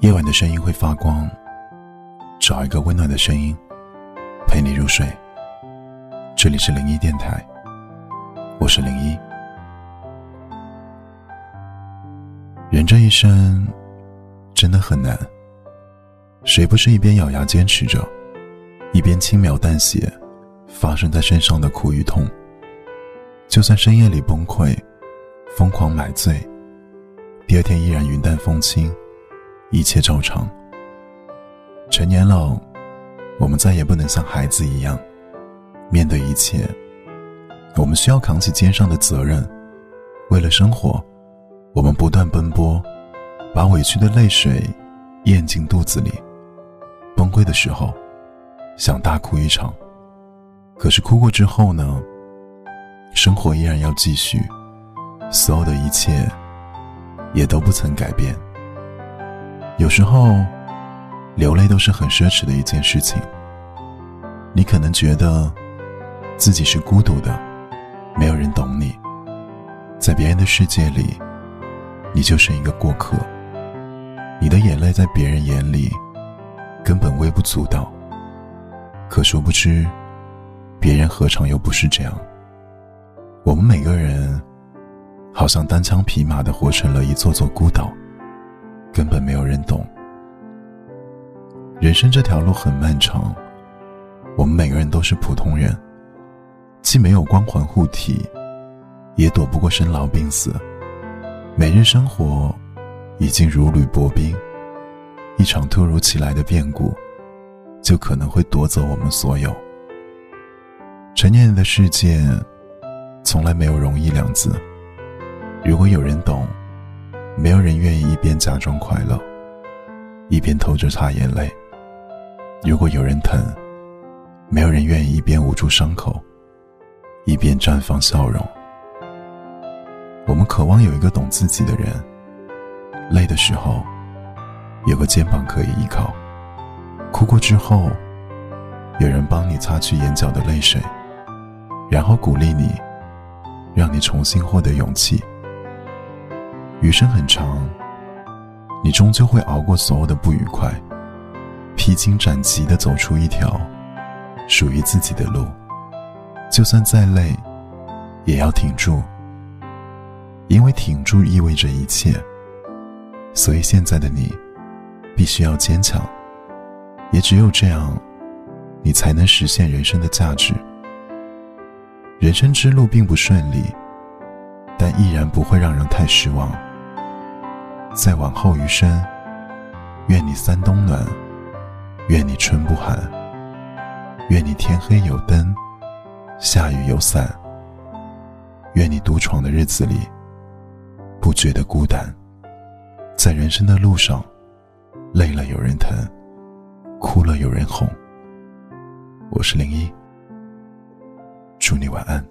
夜晚的声音会发光，找一个温暖的声音陪你入睡。这里是零一电台，我是零一。人这一生真的很难，谁不是一边咬牙坚持着，一边轻描淡写发生在身上的苦与痛？就算深夜里崩溃，疯狂买醉，第二天依然云淡风轻。一切照常。成年了，我们再也不能像孩子一样面对一切。我们需要扛起肩上的责任，为了生活，我们不断奔波，把委屈的泪水咽进肚子里。崩溃的时候，想大哭一场，可是哭过之后呢？生活依然要继续，所有的一切也都不曾改变。有时候，流泪都是很奢侈的一件事情。你可能觉得自己是孤独的，没有人懂你，在别人的世界里，你就是一个过客。你的眼泪在别人眼里根本微不足道。可殊不知，别人何尝又不是这样？我们每个人，好像单枪匹马的活成了一座座孤岛。根本没有人懂。人生这条路很漫长，我们每个人都是普通人，既没有光环护体，也躲不过生老病死。每日生活已经如履薄冰，一场突如其来的变故，就可能会夺走我们所有。成年人的世界，从来没有容易两字。如果有人懂。没有人愿意一边假装快乐，一边偷着擦眼泪。如果有人疼，没有人愿意一边捂住伤口，一边绽放笑容。我们渴望有一个懂自己的人，累的时候有个肩膀可以依靠，哭过之后有人帮你擦去眼角的泪水，然后鼓励你，让你重新获得勇气。余生很长，你终究会熬过所有的不愉快，披荆斩棘的走出一条属于自己的路。就算再累，也要挺住，因为挺住意味着一切。所以现在的你，必须要坚强，也只有这样，你才能实现人生的价值。人生之路并不顺利，但依然不会让人太失望。再往后余生，愿你三冬暖，愿你春不寒，愿你天黑有灯，下雨有伞，愿你独闯的日子里不觉得孤单。在人生的路上，累了有人疼，哭了有人哄。我是零一，祝你晚安。